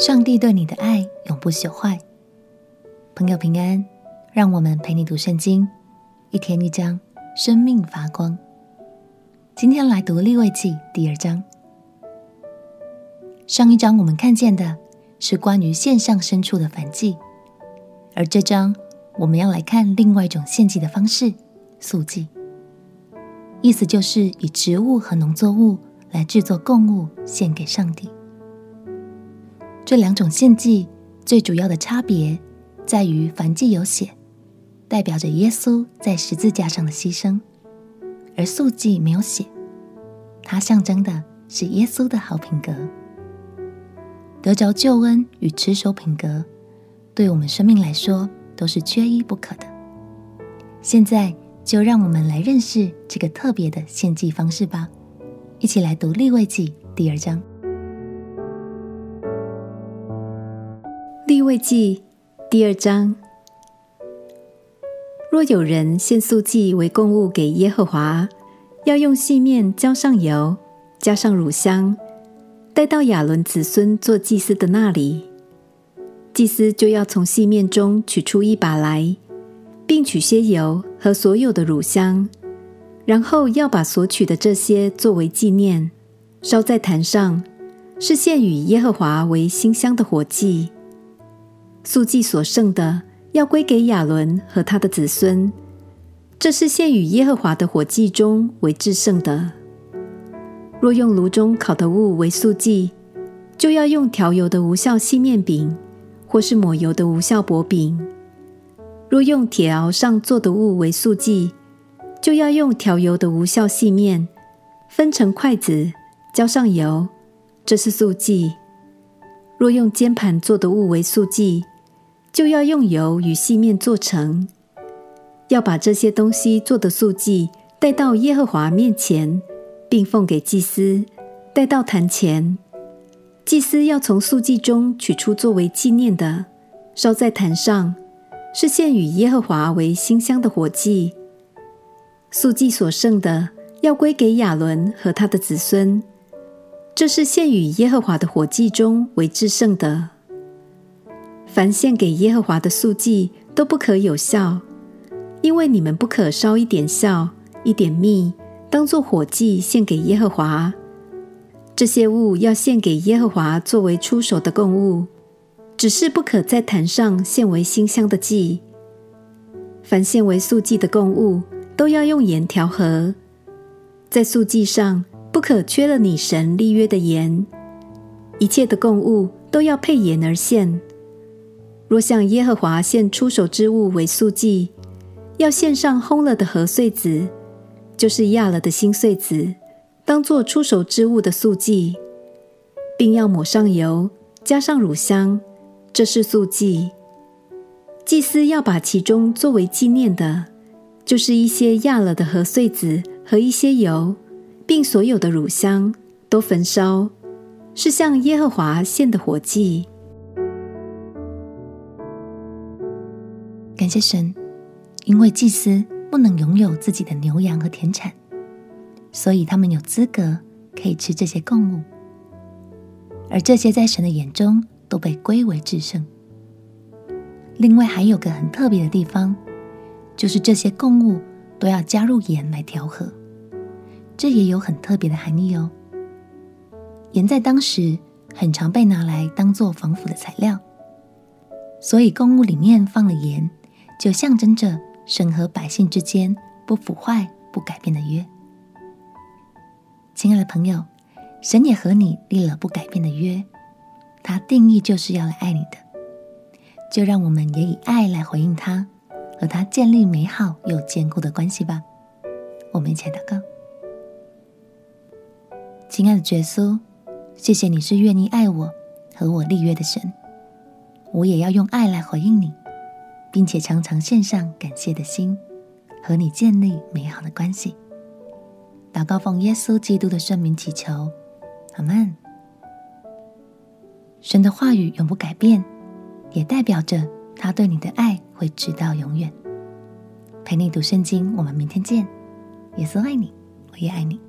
上帝对你的爱永不朽坏。朋友平安，让我们陪你读圣经，一天一章，生命发光。今天来读利未记第二章。上一章我们看见的是关于献上牲畜的燔祭，而这章我们要来看另外一种献祭的方式——素祭。意思就是以植物和农作物来制作供物献给上帝。这两种献祭最主要的差别在于，凡祭有血，代表着耶稣在十字架上的牺牲；而素祭没有血，它象征的是耶稣的好品格。得着救恩与持守品格，对我们生命来说都是缺一不可的。现在。就让我们来认识这个特别的献祭方式吧。一起来读利未记第二章。利未记第二章：若有人献素祭为供物给耶和华，要用细面浇上油，加上乳香，带到亚伦子孙做祭司的那里。祭司就要从细面中取出一把来。并取些油和所有的乳香，然后要把所取的这些作为纪念，烧在坛上，是献与耶和华为馨香的火祭。素祭所剩的要归给亚伦和他的子孙，这是献与耶和华的火祭中为至圣的。若用炉中烤的物为素祭，就要用调油的无效细面饼，或是抹油的无效薄饼。若用铁鏊上做的物为素祭，就要用调油的无效细面，分成筷子，浇上油，这是素祭。若用煎盘做的物为素祭，就要用油与细面做成。要把这些东西做的素祭带到耶和华面前，并奉给祭司，带到坛前。祭司要从素祭中取出作为纪念的，烧在坛上。是献与耶和华为馨香的火祭，素祭所剩的要归给亚伦和他的子孙，这是献与耶和华的火祭中为至圣的。凡献给耶和华的素祭都不可有酵，因为你们不可烧一点酵、一点蜜，当作火祭献给耶和华。这些物要献给耶和华作为出手的供物。只是不可在坛上献为馨香的祭。凡献为素祭的供物，都要用盐调和。在素祭上不可缺了你神立约的盐。一切的供物都要配盐而献。若向耶和华献出手之物为素祭，要献上烘了的和穗子，就是压了的新穗子，当作出手之物的素祭，并要抹上油，加上乳香。这是素祭，祭司要把其中作为纪念的，就是一些压了的和穗子和一些油，并所有的乳香都焚烧，是向耶和华献的火祭。谢神，因为祭司不能拥有自己的牛羊和田产，所以他们有资格可以吃这些供物，而这些在神的眼中。都被归为至圣。另外还有个很特别的地方，就是这些供物都要加入盐来调和，这也有很特别的含义哦。盐在当时很常被拿来当做防腐的材料，所以供物里面放了盐，就象征着神和百姓之间不腐坏、不改变的约。亲爱的朋友，神也和你立了不改变的约。他定义就是要来爱你的，就让我们也以爱来回应他，和他建立美好又坚固的关系吧。我们一起祷告：亲爱的耶稣，谢谢你是愿意爱我和我立约的神，我也要用爱来回应你，并且常常献上感谢的心，和你建立美好的关系。祷告奉耶稣基督的圣名祈求，阿门。神的话语永不改变，也代表着他对你的爱会直到永远。陪你读圣经，我们明天见。耶稣爱你，我也爱你。